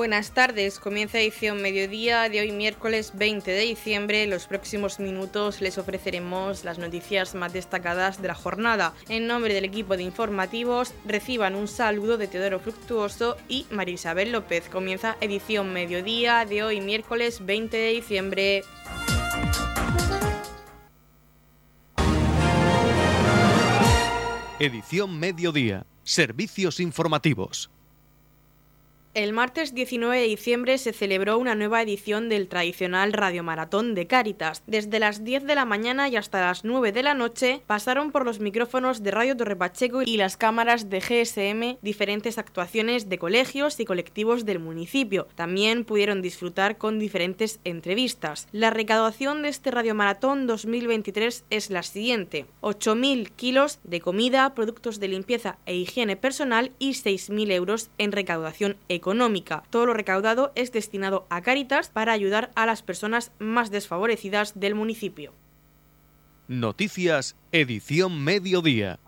Buenas tardes, comienza edición mediodía de hoy miércoles 20 de diciembre. En los próximos minutos les ofreceremos las noticias más destacadas de la jornada. En nombre del equipo de informativos reciban un saludo de Teodoro Fructuoso y María Isabel López. Comienza edición mediodía de hoy miércoles 20 de diciembre. Edición mediodía. Servicios informativos. El martes 19 de diciembre se celebró una nueva edición del tradicional radiomaratón de Cáritas. Desde las 10 de la mañana y hasta las 9 de la noche pasaron por los micrófonos de Radio Torre Pacheco y las cámaras de GSM diferentes actuaciones de colegios y colectivos del municipio. También pudieron disfrutar con diferentes entrevistas. La recaudación de este radiomaratón 2023 es la siguiente: 8.000 kilos de comida, productos de limpieza e higiene personal y 6.000 euros en recaudación económica económica. Todo lo recaudado es destinado a Cáritas para ayudar a las personas más desfavorecidas del municipio. Noticias, edición mediodía.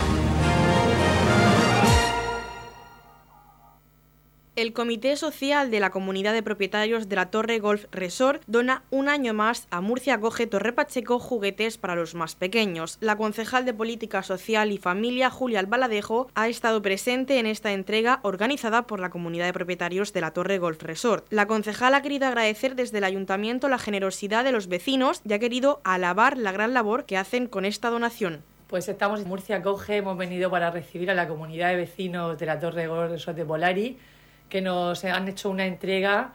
El Comité Social de la Comunidad de Propietarios de la Torre Golf Resort dona un año más a Murcia Coge Torre Pacheco juguetes para los más pequeños. La concejal de Política Social y Familia, Julia Albaladejo, ha estado presente en esta entrega organizada por la Comunidad de Propietarios de la Torre Golf Resort. La concejal ha querido agradecer desde el Ayuntamiento la generosidad de los vecinos y ha querido alabar la gran labor que hacen con esta donación. Pues estamos en Murcia Coge, hemos venido para recibir a la comunidad de vecinos de la Torre Golf Resort de Polari que nos han hecho una entrega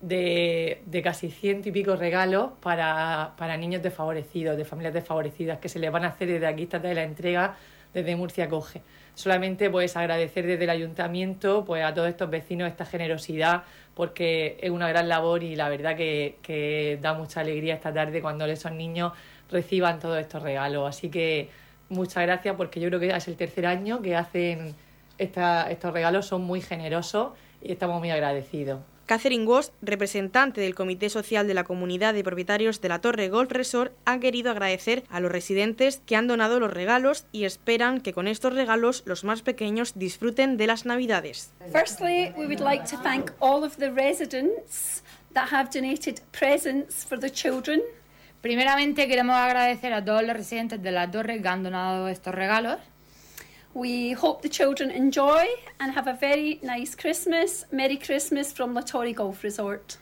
de, casi ciento y pico regalos para, niños desfavorecidos, de familias desfavorecidas, que se les van a hacer desde aquí, esta de la entrega, desde Murcia Coge. Solamente pues agradecer desde el ayuntamiento pues a todos estos vecinos esta generosidad, porque es una gran labor y la verdad que, da mucha alegría esta tarde cuando esos niños reciban todos estos regalos. Así que muchas gracias porque yo creo que es el tercer año que hacen estos regalos, son muy generosos y estamos muy agradecidos. Catherine Woss, representante del Comité Social de la Comunidad de Propietarios de la Torre Golf Resort, ha querido agradecer a los residentes que han donado los regalos y esperan que con estos regalos los más pequeños disfruten de las Navidades. Firstly, we would like to thank all of the residents that have donated presents for the children. Primeramente queremos agradecer a todos los residentes de la torre que han donado estos regalos. We hope the children enjoy and have a very nice Christmas. Merry Christmas from La Torre Golf Resort.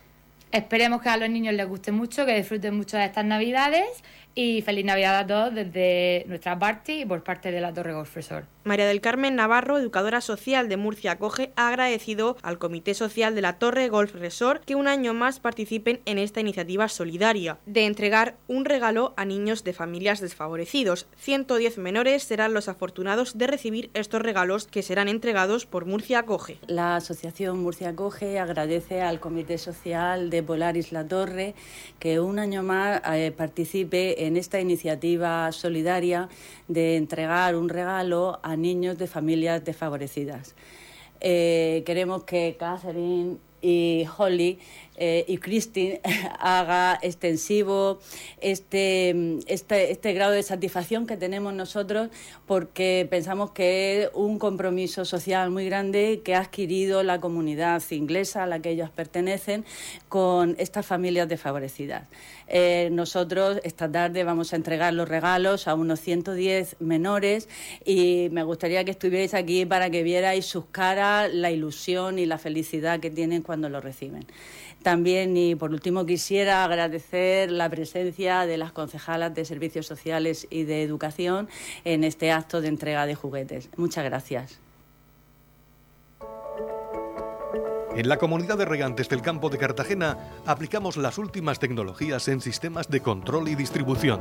Esperemos que a los niños les guste mucho, que disfruten mucho de estas navidades y feliz Navidad a todos desde nuestra parte y por parte de la Torre Golf Resort. María del Carmen Navarro, educadora social de Murcia Acoge, ha agradecido al Comité Social de la Torre Golf Resort que un año más participen en esta iniciativa solidaria de entregar un regalo a niños de familias desfavorecidos. 110 menores serán los afortunados de recibir estos regalos que serán entregados por Murcia Acoge. La Asociación Murcia Acoge agradece al Comité Social de Polaris La Torre que un año más eh, participe en esta iniciativa solidaria de entregar un regalo a niños de familias desfavorecidas. Eh, queremos que Catherine y Holly eh, y Christine haga extensivo este, este, este, grado de satisfacción que tenemos nosotros porque pensamos que es un compromiso social muy grande que ha adquirido la comunidad inglesa a la que ellos pertenecen con estas familias desfavorecidas. Eh, nosotros esta tarde vamos a entregar los regalos a unos 110 menores y me gustaría que estuvierais aquí para que vierais sus caras, la ilusión y la felicidad que tienen cuando lo reciben. También, y por último, quisiera agradecer la presencia de las concejalas de Servicios Sociales y de Educación en este acto de entrega de juguetes. Muchas gracias. En la comunidad de regantes del campo de Cartagena aplicamos las últimas tecnologías en sistemas de control y distribución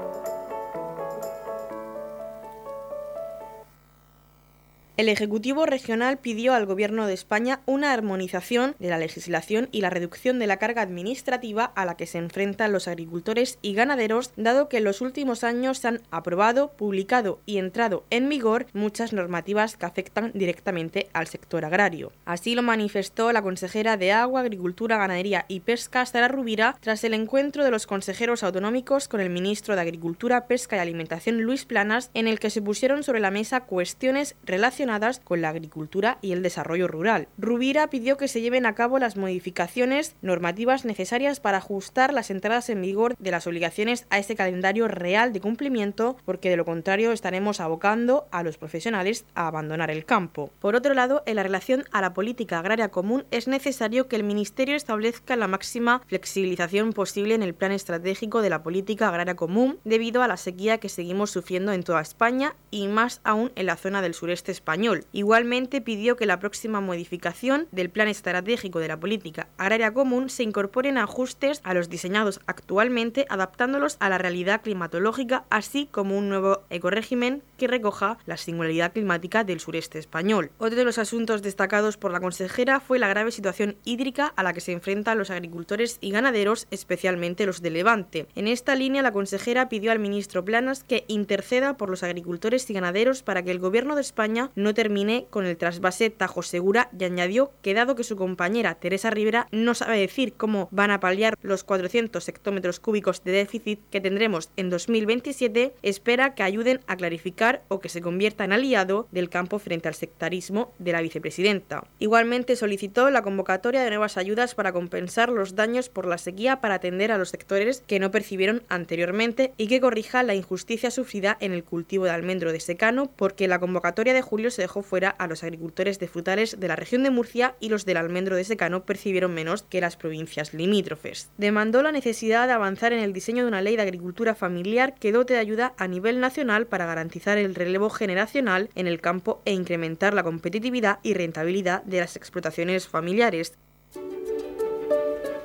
El Ejecutivo Regional pidió al Gobierno de España una armonización de la legislación y la reducción de la carga administrativa a la que se enfrentan los agricultores y ganaderos, dado que en los últimos años se han aprobado, publicado y entrado en vigor muchas normativas que afectan directamente al sector agrario. Así lo manifestó la consejera de Agua, Agricultura, Ganadería y Pesca, Sara Rubira, tras el encuentro de los consejeros autonómicos con el ministro de Agricultura, Pesca y Alimentación, Luis Planas, en el que se pusieron sobre la mesa cuestiones relacionadas con la agricultura y el desarrollo rural. Rubira pidió que se lleven a cabo las modificaciones normativas necesarias para ajustar las entradas en vigor de las obligaciones a ese calendario real de cumplimiento, porque de lo contrario estaremos abocando a los profesionales a abandonar el campo. Por otro lado, en la relación a la política agraria común es necesario que el Ministerio establezca la máxima flexibilización posible en el plan estratégico de la política agraria común debido a la sequía que seguimos sufriendo en toda España y más aún en la zona del sureste español Igualmente pidió que la próxima modificación del Plan Estratégico de la Política Agraria Común se incorporen ajustes a los diseñados actualmente adaptándolos a la realidad climatológica, así como un nuevo ecorégimen que recoja la singularidad climática del sureste español. Otro de los asuntos destacados por la consejera fue la grave situación hídrica a la que se enfrentan los agricultores y ganaderos, especialmente los de Levante. En esta línea, la consejera pidió al ministro Planas que interceda por los agricultores y ganaderos para que el Gobierno de España no termine con el trasvase Tajo Segura y añadió que dado que su compañera Teresa Rivera no sabe decir cómo van a paliar los 400 hectómetros cúbicos de déficit que tendremos en 2027, espera que ayuden a clarificar o que se convierta en aliado del campo frente al sectarismo de la vicepresidenta. Igualmente solicitó la convocatoria de nuevas ayudas para compensar los daños por la sequía para atender a los sectores que no percibieron anteriormente y que corrija la injusticia sufrida en el cultivo de almendro de secano porque la convocatoria de julio se dejó fuera a los agricultores de frutales de la región de Murcia y los del almendro de secano percibieron menos que las provincias limítrofes. Demandó la necesidad de avanzar en el diseño de una ley de agricultura familiar que dote de ayuda a nivel nacional para garantizar el relevo generacional en el campo e incrementar la competitividad y rentabilidad de las explotaciones familiares.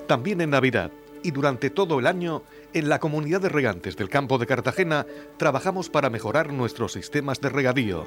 También en Navidad y durante todo el año, en la comunidad de regantes del campo de Cartagena trabajamos para mejorar nuestros sistemas de regadío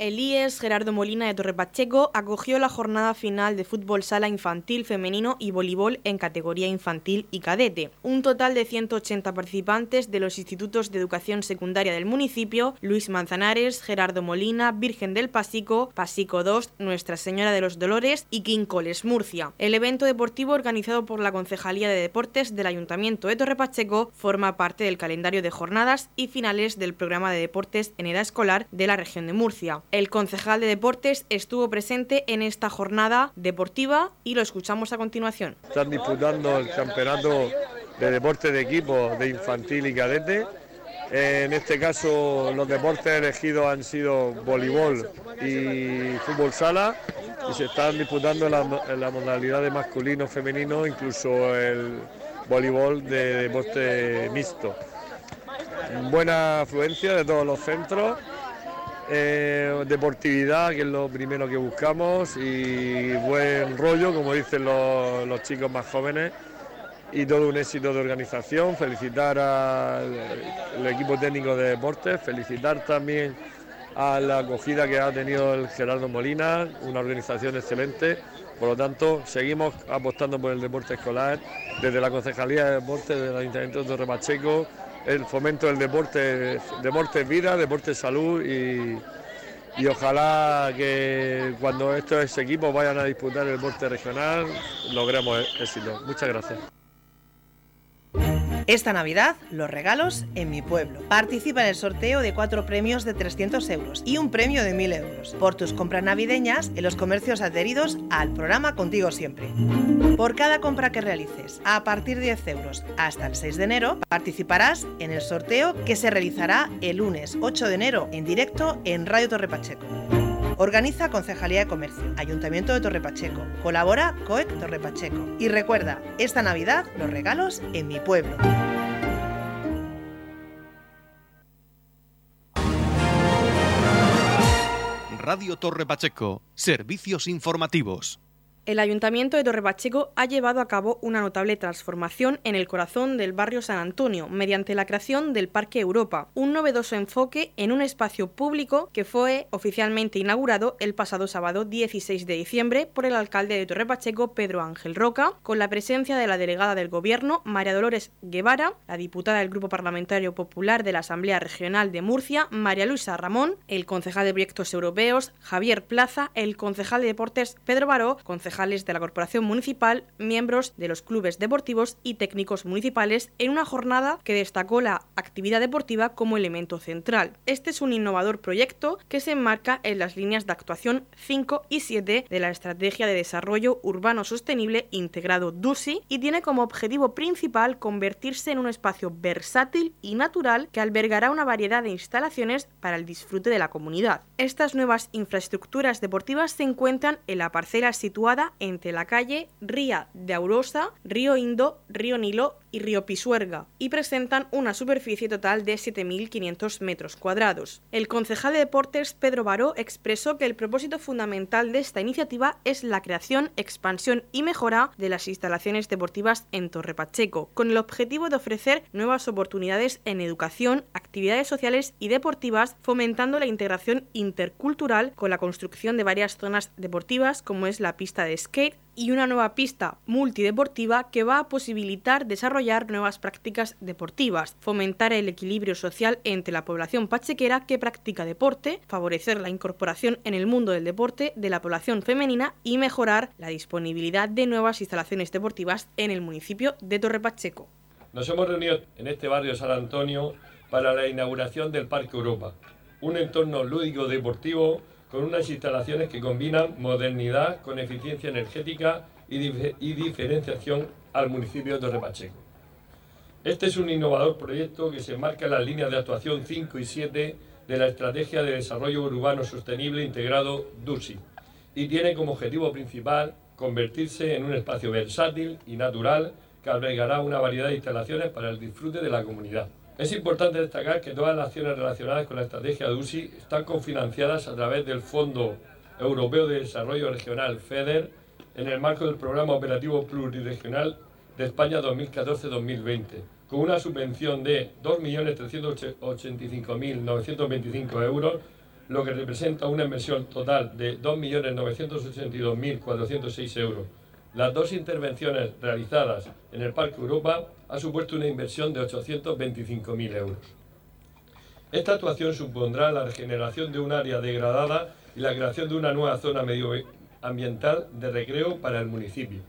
El IES Gerardo Molina de Torrepacheco acogió la jornada final de fútbol sala infantil femenino y voleibol en categoría infantil y cadete. Un total de 180 participantes de los institutos de educación secundaria del municipio, Luis Manzanares, Gerardo Molina, Virgen del Pasico, Pasico 2, Nuestra Señora de los Dolores y Quincoles, Murcia. El evento deportivo organizado por la Concejalía de Deportes del Ayuntamiento de Torrepacheco forma parte del calendario de jornadas y finales del programa de deportes en edad escolar de la región de Murcia. El concejal de deportes estuvo presente en esta jornada deportiva y lo escuchamos a continuación. Están disputando el campeonato de deporte de equipo de infantil y cadete. En este caso los deportes elegidos han sido voleibol y fútbol sala y se están disputando en la, modalidad de masculino, femenino, incluso el voleibol de deporte mixto. Buena afluencia de todos los centros eh, deportividad, que es lo primero que buscamos, y buen rollo, como dicen los, chicos más jóvenes, y todo un éxito de organización. Felicitar al equipo técnico de deportes, felicitar también a la acogida que ha tenido el Gerardo Molina, una organización excelente. Por lo tanto, seguimos apostando por el deporte escolar desde la Concejalía de Deportes del Ayuntamiento de Torre Pacheco el fomento del deporte, deporte vida, deporte salud y, y ojalá que cuando estos equipos vayan a disputar el deporte regional logremos éxito. Muchas gracias. Esta Navidad, los regalos en mi pueblo. Participa en el sorteo de cuatro premios de 300 euros y un premio de 1.000 euros por tus compras navideñas en los comercios adheridos al programa Contigo Siempre. Por cada compra que realices, a partir de 10 euros hasta el 6 de enero, participarás en el sorteo que se realizará el lunes 8 de enero en directo en Radio Torre Pacheco. Organiza Concejalía de Comercio, Ayuntamiento de Torre Pacheco. Colabora COEC Torre Pacheco. Y recuerda, esta Navidad los regalos en mi pueblo. Radio Torre Pacheco, servicios informativos. El Ayuntamiento de Torrepacheco ha llevado a cabo una notable transformación en el corazón del barrio San Antonio mediante la creación del Parque Europa, un novedoso enfoque en un espacio público que fue oficialmente inaugurado el pasado sábado 16 de diciembre por el alcalde de Torrepacheco, Pedro Ángel Roca, con la presencia de la delegada del Gobierno, María Dolores Guevara, la diputada del Grupo Parlamentario Popular de la Asamblea Regional de Murcia, María Luisa Ramón, el concejal de Proyectos Europeos, Javier Plaza, el concejal de Deportes, Pedro Baró, concejal de la Corporación Municipal, miembros de los clubes deportivos y técnicos municipales en una jornada que destacó la actividad deportiva como elemento central. Este es un innovador proyecto que se enmarca en las líneas de actuación 5 y 7 de la Estrategia de Desarrollo Urbano Sostenible Integrado DUSI y tiene como objetivo principal convertirse en un espacio versátil y natural que albergará una variedad de instalaciones para el disfrute de la comunidad. Estas nuevas infraestructuras deportivas se encuentran en la parcela situada entre la calle Ría de Aurosa, Río Indo, Río Nilo y Río Pisuerga, y presentan una superficie total de 7.500 metros cuadrados. El concejal de deportes Pedro Baró expresó que el propósito fundamental de esta iniciativa es la creación, expansión y mejora de las instalaciones deportivas en Torre Pacheco, con el objetivo de ofrecer nuevas oportunidades en educación, actividades sociales y deportivas, fomentando la integración intercultural con la construcción de varias zonas deportivas como es la pista de skate, y una nueva pista multideportiva que va a posibilitar desarrollar nuevas prácticas deportivas, fomentar el equilibrio social entre la población pachequera que practica deporte, favorecer la incorporación en el mundo del deporte de la población femenina y mejorar la disponibilidad de nuevas instalaciones deportivas en el municipio de Torre Pacheco. Nos hemos reunido en este barrio San Antonio para la inauguración del Parque Europa, un entorno lúdico deportivo con unas instalaciones que combinan modernidad con eficiencia energética y, diferenciación al municipio de Torrepacheco. Este es un innovador proyecto que se enmarca en las líneas de actuación 5 y 7 de la Estrategia de Desarrollo Urbano Sostenible Integrado DUSI y tiene como objetivo principal convertirse en un espacio versátil y natural que albergará una variedad de instalaciones para el disfrute de la comunidad. Es importante destacar que todas las acciones relacionadas con la estrategia de USI están cofinanciadas a través del Fondo Europeo de Desarrollo Regional FEDER en el marco del Programa Operativo Pluriregional de España 2014-2020, con una subvención de 2.385.925 euros, lo que representa una inversión total de 2.982.406 euros las dos intervenciones realizadas en el Parque Europa ha supuesto una inversión de 825.000 euros. Esta actuación supondrá la regeneración de un área degradada y la creación de una nueva zona medioambiental de recreo para el municipio.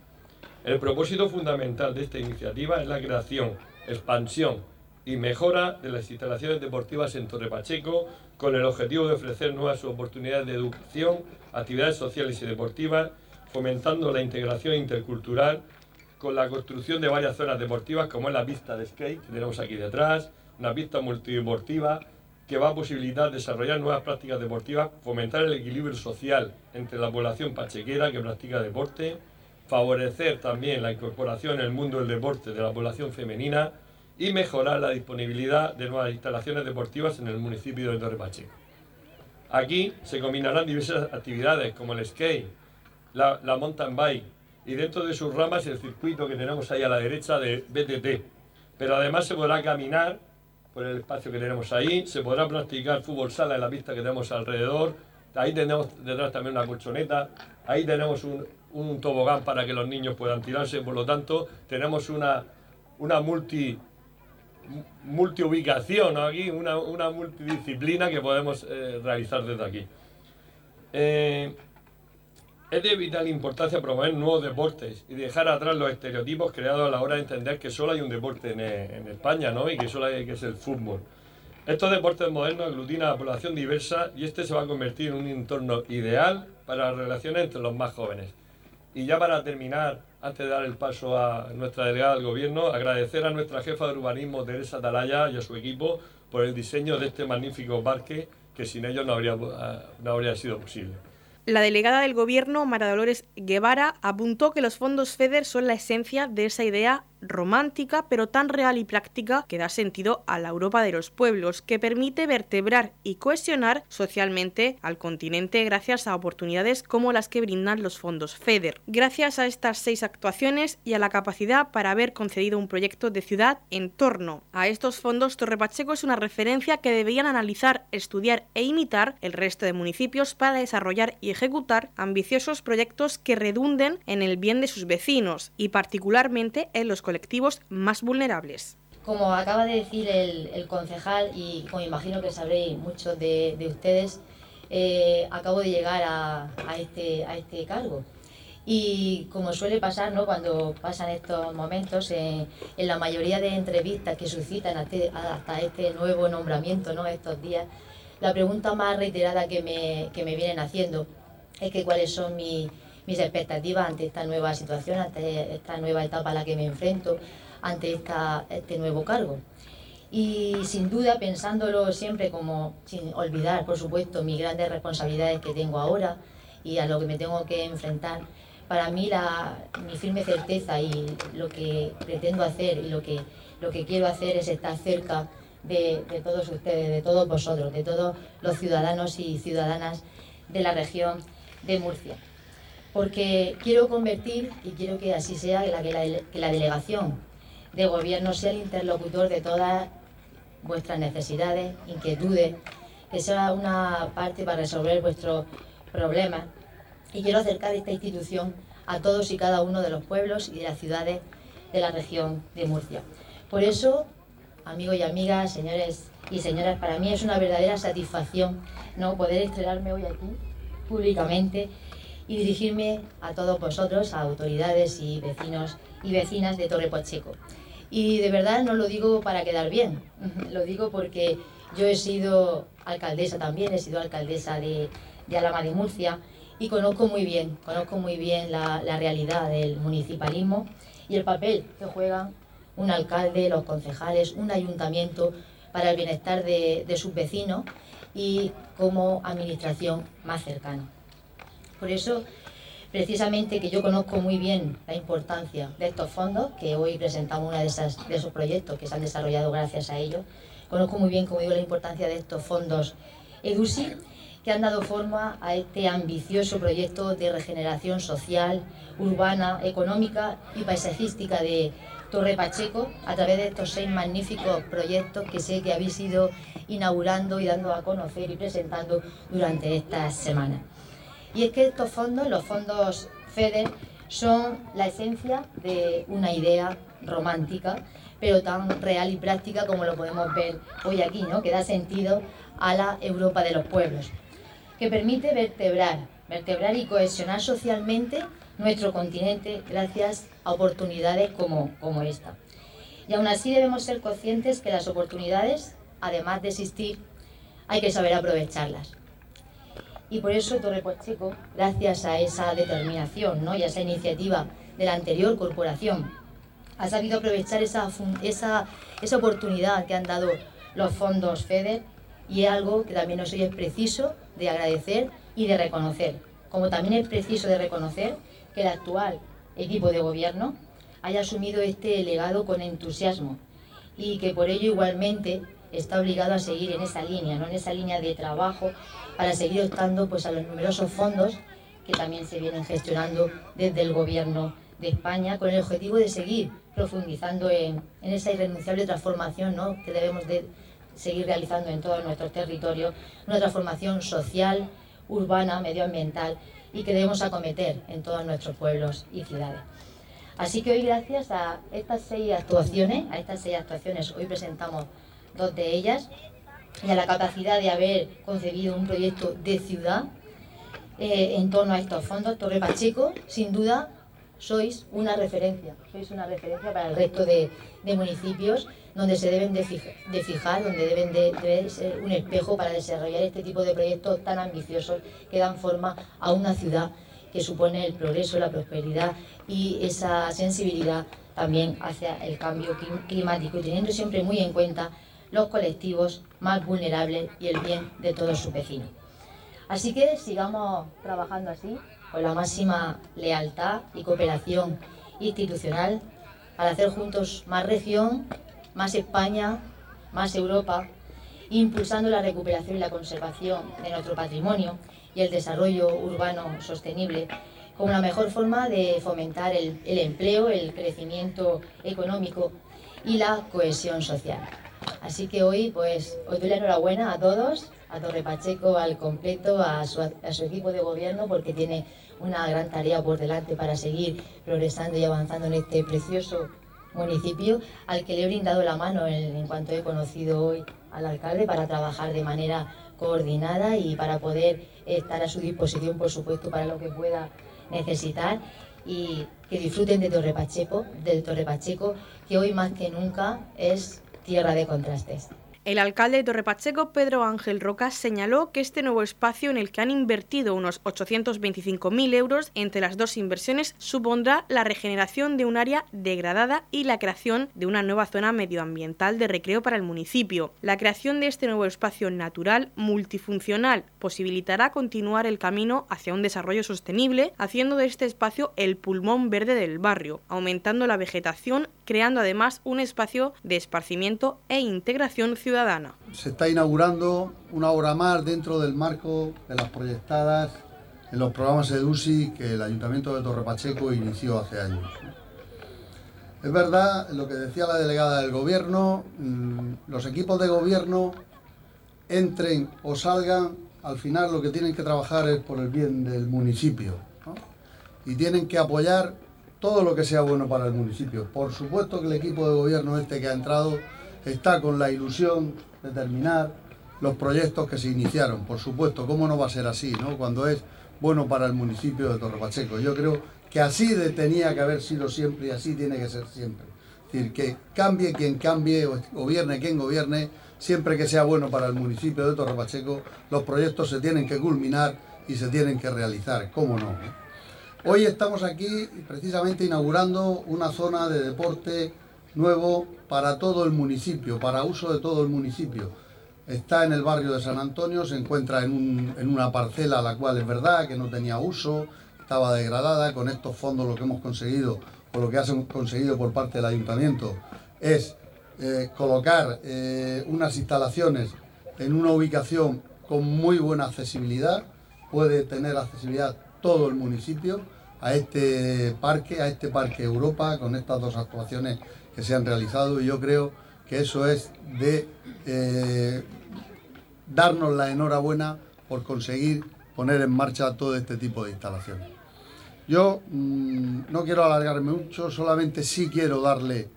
El propósito fundamental de esta iniciativa es la creación, expansión y mejora de las instalaciones deportivas en Torre Pacheco con el objetivo de ofrecer nuevas oportunidades de educación, actividades sociales y deportivas fomentando la integración intercultural con la construcción de varias zonas deportivas, como es la pista de skate que tenemos aquí detrás, una pista multideportiva que va a posibilitar desarrollar nuevas prácticas deportivas, fomentar el equilibrio social entre la población pachequera que practica deporte, favorecer también la incorporación en el mundo del deporte de la población femenina y mejorar la disponibilidad de nuevas instalaciones deportivas en el municipio de Torre Pacheco. Aquí se combinarán diversas actividades como el skate, la, mountain bike y dentro de sus ramas el circuito que tenemos ahí a la derecha de BTT. Pero además se podrá caminar por el espacio que tenemos ahí, se podrá practicar fútbol sala en la pista que tenemos alrededor, ahí tenemos detrás también una colchoneta, ahí tenemos un, un tobogán para que los niños puedan tirarse, por lo tanto tenemos una, una multi multiubicación aquí, una, una multidisciplina que podemos eh, realizar desde aquí. Eh, es de vital importancia promover nuevos deportes y dejar atrás los estereotipos creados a la hora de entender que solo hay un deporte en, España ¿no? y que solo hay que es el fútbol. Estos deportes modernos aglutinan a la población diversa y este se va a convertir en un entorno ideal para las relaciones entre los más jóvenes. Y ya para terminar, antes de dar el paso a nuestra delegada del gobierno, agradecer a nuestra jefa de urbanismo, Teresa Talaya, y a su equipo por el diseño de este magnífico parque que sin ellos no habría, no habría sido posible. La delegada del Gobierno, Mara Dolores Guevara, apuntó que los fondos FEDER son la esencia de esa idea romántica, pero tan real y práctica que da sentido a la Europa de los pueblos, que permite vertebrar y cohesionar socialmente al continente gracias a oportunidades como las que brindan los fondos FEDER. Gracias a estas seis actuaciones y a la capacidad para haber concedido un proyecto de ciudad en torno a estos fondos, Torre Pacheco es una referencia que deberían analizar, estudiar e imitar el resto de municipios para desarrollar y ejecutar ambiciosos proyectos que redunden en el bien de sus vecinos y particularmente en los colectivos más vulnerables. Como acaba de decir el, concejal, y como imagino que sabréis muchos de, ustedes, eh, acabo de llegar a, este, a este cargo. Y como suele pasar ¿no? cuando pasan estos momentos, en la mayoría de entrevistas que suscitan hasta, este nuevo nombramiento ¿no? estos días, la pregunta más reiterada que me, que me vienen haciendo es que cuáles son mis mis expectativas ante esta nueva situación, ante esta nueva etapa a la que me enfrento, ante esta, este nuevo cargo. Y sin duda pensándolo siempre como, sin olvidar, por supuesto, mis grandes responsabilidades que tengo ahora y a lo que me tengo que enfrentar, para mí la, mi firme certeza y lo que pretendo hacer y lo que, lo que quiero hacer es estar cerca de, de todos ustedes, de todos vosotros, de todos los ciudadanos y ciudadanas de la región de Murcia porque quiero convertir, y quiero que así sea, que la, delegación de gobierno sea el interlocutor de todas vuestras necesidades, inquietudes, que sea una parte para resolver vuestros problemas. Y quiero acercar esta institución a todos y cada uno de los pueblos y de las ciudades de la región de Murcia. Por eso, amigos y amigas, señores y señoras, para mí es una verdadera satisfacción ¿no? poder estrenarme hoy aquí públicamente y dirigirme a todos vosotros, a autoridades y vecinos y vecinas de Torre Pacheco. Y de verdad no lo digo para quedar bien, lo digo porque yo he sido alcaldesa también, he sido alcaldesa de, de Alama de Murcia y conozco muy bien, conozco muy bien la, realidad del municipalismo y el papel que juegan un alcalde, los concejales, un ayuntamiento para el bienestar de sus vecinos y como administración más cercana. Por eso, precisamente que yo conozco muy bien la importancia de estos fondos, que hoy presentamos uno de, de esos proyectos que se han desarrollado gracias a ellos, conozco muy bien, como digo, la importancia de estos fondos EDUSI, que han dado forma a este ambicioso proyecto de regeneración social, urbana, económica y paisajística de Torre Pacheco a través de estos seis magníficos proyectos que sé que habéis ido inaugurando y dando a conocer y presentando durante estas semanas. Y es que estos fondos, los fondos FEDER, son la esencia de una idea romántica, pero tan real y práctica como lo podemos ver hoy aquí, ¿no? que da sentido a la Europa de los pueblos, que permite vertebrar, vertebrar y cohesionar socialmente nuestro continente gracias a oportunidades como, como esta. Y aún así debemos ser conscientes que las oportunidades, además de existir, hay que saber aprovecharlas. Y por eso Torre gracias a esa determinación ¿no? y a esa iniciativa de la anterior corporación, ha sabido aprovechar esa, esa, esa oportunidad que han dado los fondos FEDER y es algo que también hoy es preciso de agradecer y de reconocer. Como también es preciso de reconocer que el actual equipo de gobierno haya asumido este legado con entusiasmo y que por ello igualmente está obligado a seguir en esa línea, ¿no? en esa línea de trabajo para seguir optando pues, a los numerosos fondos que también se vienen gestionando desde el Gobierno de España con el objetivo de seguir profundizando en, esa irrenunciable transformación ¿no? que debemos de seguir realizando en todos nuestros territorios, una transformación social, urbana, medioambiental y que debemos acometer en todos nuestros pueblos y ciudades. Así que hoy gracias a estas seis actuaciones, a estas seis actuaciones, hoy presentamos dos de ellas, y a la capacidad de haber concebido un proyecto de ciudad eh, en torno a estos fondos. Torre Pacheco, sin duda, sois una referencia, sois una referencia para el resto de, municipios donde se deben de, fijar, donde deben de, ser un espejo para desarrollar este tipo de proyectos tan ambiciosos que dan forma a una ciudad que supone el progreso, la prosperidad y esa sensibilidad también hacia el cambio climático, teniendo siempre muy en cuenta los colectivos más vulnerables y el bien de todos sus vecinos. Así que sigamos trabajando así, con la máxima lealtad y cooperación institucional para hacer juntos más región, más España, más Europa, impulsando la recuperación y la conservación de nuestro patrimonio y el desarrollo urbano sostenible como la mejor forma de fomentar el, el empleo, el crecimiento económico y la cohesión social. Así que hoy, pues, os doy la enhorabuena a todos, a Torre Pacheco al completo, a su, a su, equipo de gobierno, porque tiene una gran tarea por delante para seguir progresando y avanzando en este precioso municipio, al que le he brindado la mano en, en cuanto he conocido hoy al alcalde para trabajar de manera coordinada y para poder estar a su disposición, por supuesto, para lo que pueda necesitar. Y que disfruten de Torre Pacheco, del Torre Pacheco, que hoy más que nunca es tierra de contrastes. El alcalde de Torrepacheco, Pedro Ángel Roca, señaló que este nuevo espacio en el que han invertido unos 825.000 euros entre las dos inversiones supondrá la regeneración de un área degradada y la creación de una nueva zona medioambiental de recreo para el municipio. La creación de este nuevo espacio natural multifuncional posibilitará continuar el camino hacia un desarrollo sostenible, haciendo de este espacio el pulmón verde del barrio, aumentando la vegetación, creando además un espacio de esparcimiento e integración ciudadana Se está inaugurando una obra más dentro del marco de las proyectadas en los programas EDUSI que el Ayuntamiento de Torre Pacheco inició hace años. Es verdad lo que decía la delegada del Gobierno, los equipos de Gobierno entren o salgan, al final lo que tienen que trabajar es por el bien del municipio y tienen que apoyar todo lo que sea bueno para el municipio. Por supuesto que el equipo de Gobierno este que ha entrado está con la ilusión de terminar los proyectos que se iniciaron. Por supuesto, ¿cómo no va a ser así, no? Cuando es bueno para el municipio de Torre Pacheco. Yo creo que así tenía que haber sido siempre y así tiene que ser siempre. Es decir, que cambie quien cambie, o gobierne quien gobierne, siempre que sea bueno para el municipio de Torre Pacheco, los proyectos se tienen que culminar y se tienen que realizar, ¿cómo no? Hoy estamos aquí precisamente inaugurando una zona de deporte nuevo para todo el municipio, para uso de todo el municipio. Está en el barrio de San Antonio, se encuentra en, un, en una parcela la cual es verdad que no tenía uso, estaba degradada. Con estos fondos lo que hemos conseguido, o lo que hemos conseguido por parte del ayuntamiento, es eh, colocar eh, unas instalaciones en una ubicación con muy buena accesibilidad. Puede tener accesibilidad todo el municipio a este parque, a este parque Europa, con estas dos actuaciones que se han realizado y yo creo que eso es de eh, darnos la enhorabuena por conseguir poner en marcha todo este tipo de instalaciones. Yo mmm, no quiero alargarme mucho, solamente sí quiero darle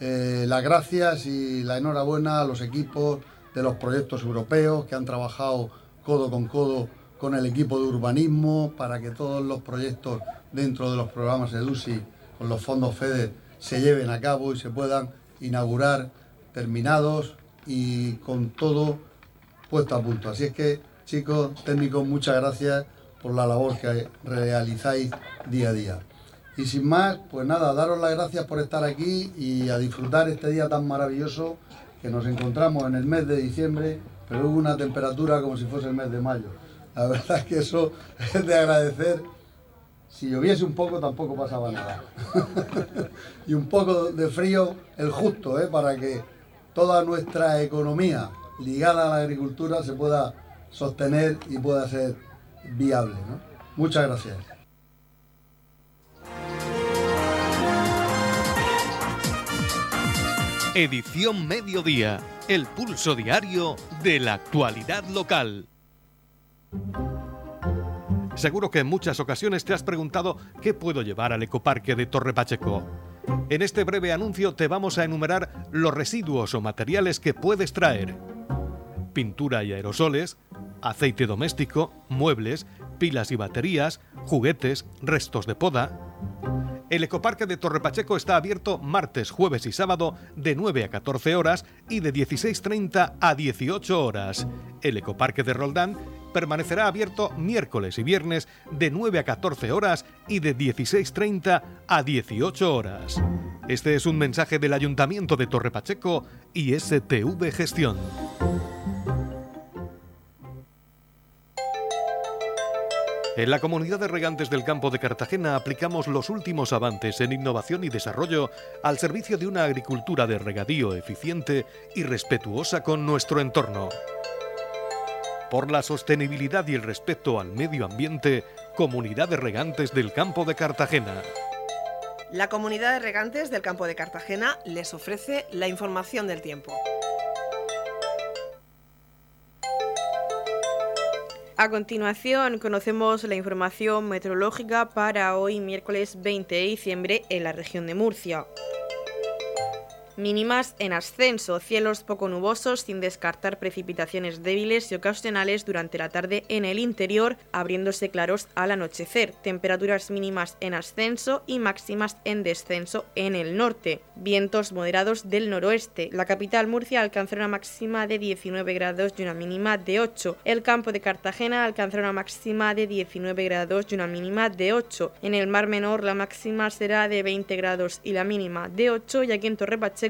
eh, las gracias y la enhorabuena a los equipos de los proyectos europeos que han trabajado codo con codo con el equipo de urbanismo para que todos los proyectos dentro de los programas EDUSI con los fondos FEDER se lleven a cabo y se puedan inaugurar terminados y con todo puesto a punto. Así es que, chicos, técnicos, muchas gracias por la labor que realizáis día a día. Y sin más, pues nada, daros las gracias por estar aquí y a disfrutar este día tan maravilloso que nos encontramos en el mes de diciembre, pero hubo una temperatura como si fuese el mes de mayo. La verdad es que eso es de agradecer si lloviese un poco tampoco pasaba nada. y un poco de frío, el justo, ¿eh? para que toda nuestra economía ligada a la agricultura se pueda sostener y pueda ser viable. Muchas gracias. Edición Mediodía, el pulso diario de la actualidad local. Seguro que en muchas ocasiones te has preguntado qué puedo llevar al ecoparque de Torre Pacheco. En este breve anuncio te vamos a enumerar los residuos o materiales que puedes traer. Pintura y aerosoles, aceite doméstico, muebles, pilas y baterías, juguetes, restos de poda. El ecoparque de Torre Pacheco está abierto martes, jueves y sábado de 9 a 14 horas y de 16.30 a 18 horas. El ecoparque de Roldán permanecerá abierto miércoles y viernes de 9 a 14 horas y de 16.30 a 18 horas. Este es un mensaje del Ayuntamiento de Torre Pacheco y STV Gestión. En la comunidad de regantes del campo de Cartagena aplicamos los últimos avances en innovación y desarrollo al servicio de una agricultura de regadío eficiente y respetuosa con nuestro entorno. Por la sostenibilidad y el respeto al medio ambiente, Comunidad de Regantes del Campo de Cartagena. La comunidad de regantes del campo de Cartagena les ofrece la información del tiempo. A continuación conocemos la información meteorológica para hoy miércoles 20 de diciembre en la región de Murcia. Mínimas en ascenso, cielos poco nubosos sin descartar precipitaciones débiles y ocasionales durante la tarde en el interior, abriéndose claros al anochecer. Temperaturas mínimas en ascenso y máximas en descenso en el norte. Vientos moderados del noroeste. La capital Murcia alcanzará una máxima de 19 grados y una mínima de 8. El campo de Cartagena alcanzará una máxima de 19 grados y una mínima de 8. En el Mar Menor la máxima será de 20 grados y la mínima de 8 y aquí en Torre Pacheco